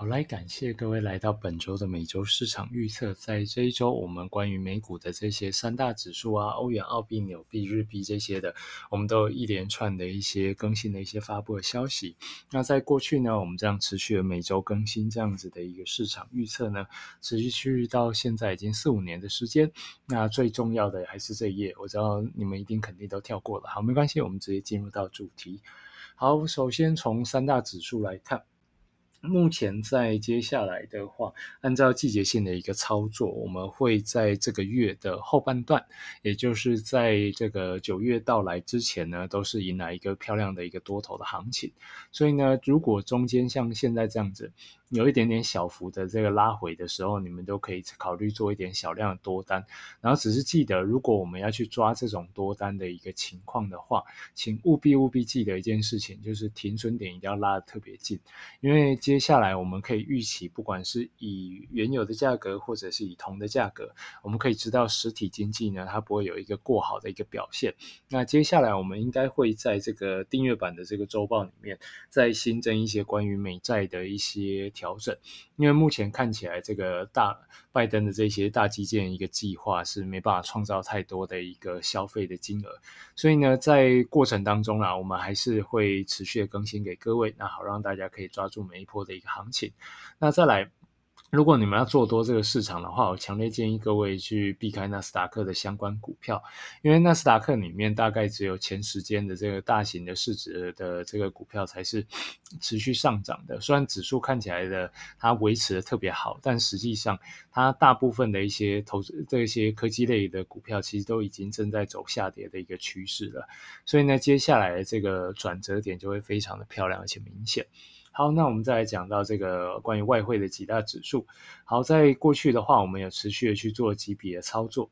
好，来感谢各位来到本周的每周市场预测。在这一周，我们关于美股的这些三大指数啊，欧元、澳币、纽币、日币这些的，我们都有一连串的一些更新的一些发布的消息。那在过去呢，我们这样持续的每周更新这样子的一个市场预测呢，持续去到现在已经四五年的时间。那最重要的还是这一页，我知道你们一定肯定都跳过了。好，没关系，我们直接进入到主题。好，首先从三大指数来看。目前在接下来的话，按照季节性的一个操作，我们会在这个月的后半段，也就是在这个九月到来之前呢，都是迎来一个漂亮的一个多头的行情。所以呢，如果中间像现在这样子。有一点点小幅的这个拉回的时候，你们都可以考虑做一点小量的多单。然后只是记得，如果我们要去抓这种多单的一个情况的话，请务必务必记得一件事情，就是停损点一定要拉得特别近。因为接下来我们可以预期，不管是以原有的价格，或者是以铜的价格，我们可以知道实体经济呢，它不会有一个过好的一个表现。那接下来我们应该会在这个订阅版的这个周报里面，再新增一些关于美债的一些。调整，因为目前看起来，这个大拜登的这些大基建一个计划是没办法创造太多的一个消费的金额，所以呢，在过程当中啦，我们还是会持续的更新给各位，那好让大家可以抓住每一波的一个行情。那再来。如果你们要做多这个市场的话，我强烈建议各位去避开纳斯达克的相关股票，因为纳斯达克里面大概只有前十间的这个大型的市值的这个股票才是 持续上涨的。虽然指数看起来的它维持的特别好，但实际上它大部分的一些投资这些科技类的股票，其实都已经正在走下跌的一个趋势了。所以呢，接下来的这个转折点就会非常的漂亮而且明显。好，那我们再来讲到这个关于外汇的几大指数。好，在过去的话，我们有持续的去做几笔的操作。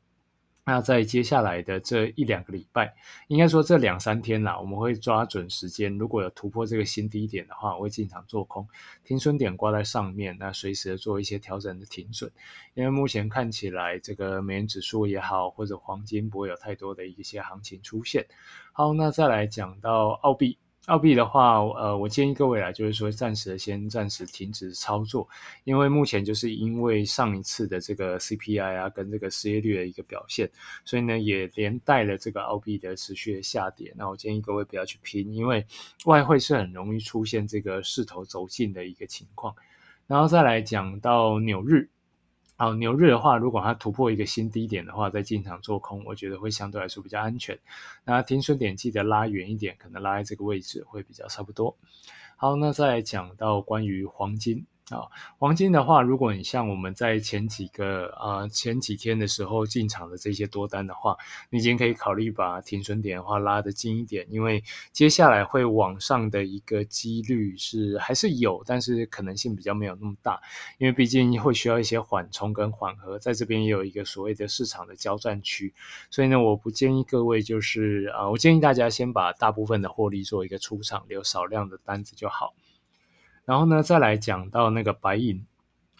那在接下来的这一两个礼拜，应该说这两三天啦，我们会抓准时间。如果有突破这个新低点的话，我会进场做空，停损点挂在上面，那随时做一些调整的停损。因为目前看起来，这个美元指数也好，或者黄金不会有太多的一些行情出现。好，那再来讲到澳币。澳币的话，呃，我建议各位啊，就是说暂时先暂时停止操作，因为目前就是因为上一次的这个 CPI 啊跟这个失业率的一个表现，所以呢也连带了这个澳币的持续的下跌。那我建议各位不要去拼，因为外汇是很容易出现这个势头走近的一个情况。然后再来讲到纽日。好，牛日的话，如果它突破一个新低点的话，再进场做空，我觉得会相对来说比较安全。那停损点记得拉远一点，可能拉在这个位置会比较差不多。好，那再讲到关于黄金。啊，黄金的话，如果你像我们在前几个啊前几天的时候进场的这些多单的话，你已经可以考虑把停损点的话拉得近一点，因为接下来会往上的一个几率是还是有，但是可能性比较没有那么大，因为毕竟会需要一些缓冲跟缓和，在这边也有一个所谓的市场的交战区，所以呢，我不建议各位就是啊，我建议大家先把大部分的获利做一个出场，留少量的单子就好。然后呢，再来讲到那个白银，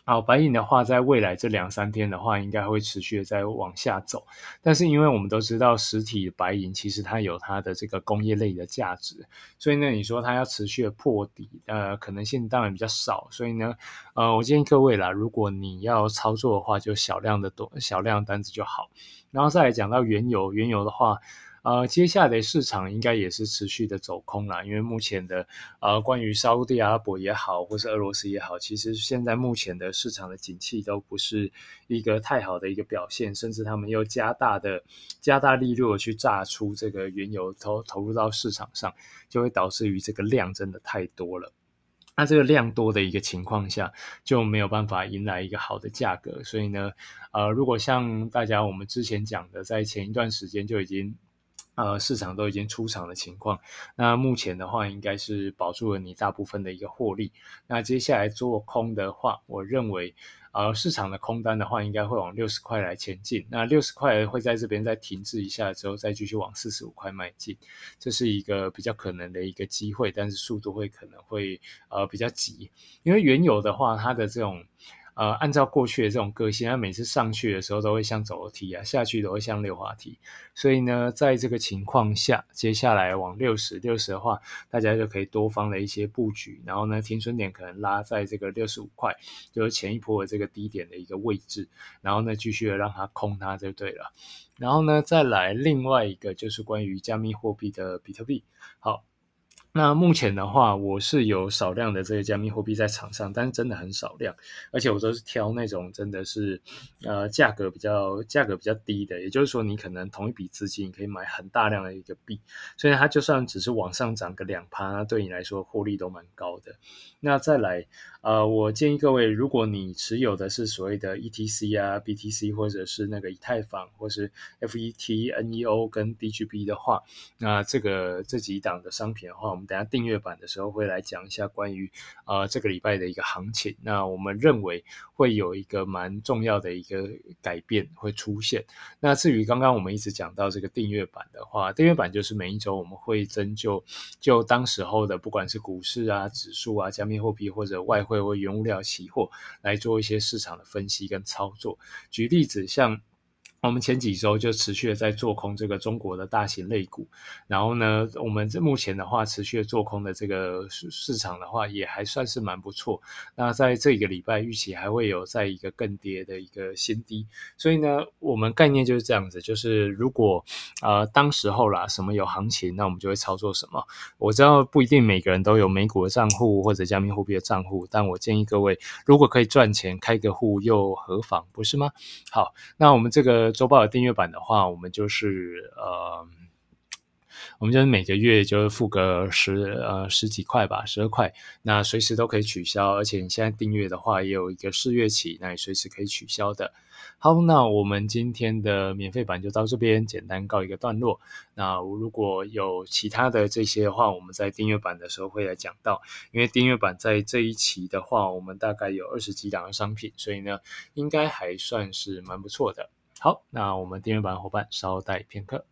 好，白银的话，在未来这两三天的话，应该会持续的在往下走。但是，因为我们都知道实体白银其实它有它的这个工业类的价值，所以呢，你说它要持续的破底，呃，可能性当然比较少。所以呢，呃，我建议各位啦，如果你要操作的话，就小量的多小量单子就好。然后再来讲到原油，原油的话。呃，接下来市场应该也是持续的走空啦，因为目前的呃，关于沙地阿拉伯也好，或是俄罗斯也好，其实现在目前的市场的景气都不是一个太好的一个表现，甚至他们又加大的加大力度的去榨出这个原油投投入到市场上，就会导致于这个量真的太多了。那这个量多的一个情况下，就没有办法迎来一个好的价格，所以呢，呃，如果像大家我们之前讲的，在前一段时间就已经。呃，市场都已经出场的情况，那目前的话应该是保住了你大部分的一个获利。那接下来做空的话，我认为，呃，市场的空单的话应该会往六十块来前进。那六十块会在这边再停滞一下之后，再继续往四十五块迈进，这是一个比较可能的一个机会，但是速度会可能会呃比较急，因为原油的话，它的这种。呃，按照过去的这种个性，它每次上去的时候都会像走楼梯啊，下去都会像溜滑梯。所以呢，在这个情况下，接下来往六十六十的话，大家就可以多方的一些布局。然后呢，停损点可能拉在这个六十五块，就是前一波的这个低点的一个位置。然后呢，继续的让它空它就对了。然后呢，再来另外一个就是关于加密货币的比特币。好。那目前的话，我是有少量的这个加密货币在场上，但是真的很少量，而且我都是挑那种真的是，呃，价格比较价格比较低的，也就是说，你可能同一笔资金你可以买很大量的一个币，所以它就算只是往上涨个两趴，对你来说获利都蛮高的。那再来。呃，我建议各位，如果你持有的是所谓的 ETC 啊、BTC 或者是那个以太坊，或是 FET、NEO 跟 DGB 的话，那这个这几档的商品的话，我们等下订阅版的时候会来讲一下关于呃这个礼拜的一个行情。那我们认为会有一个蛮重要的一个改变会出现。那至于刚刚我们一直讲到这个订阅版的话，订阅版就是每一周我们会针就就当时候的不管是股市啊、指数啊、加密货币或者外汇。或原物料期货来做一些市场的分析跟操作。举例子，像。我们前几周就持续的在做空这个中国的大型类股，然后呢，我们这目前的话持续的做空的这个市市场的话，也还算是蛮不错。那在这一个礼拜预期还会有在一个更跌的一个新低，所以呢，我们概念就是这样子，就是如果呃当时候啦什么有行情，那我们就会操作什么。我知道不一定每个人都有美股的账户或者加密货币的账户，但我建议各位，如果可以赚钱，开个户又何妨，不是吗？好，那我们这个。周报的订阅版的话，我们就是呃，我们就是每个月就是付个十呃十几块吧，十二块，那随时都可以取消，而且你现在订阅的话也有一个试月期，那你随时可以取消的。好，那我们今天的免费版就到这边，简单告一个段落。那如果有其他的这些的话，我们在订阅版的时候会来讲到，因为订阅版在这一期的话，我们大概有二十几档的商品，所以呢，应该还算是蛮不错的。好，那我们订阅版伙伴稍待片刻。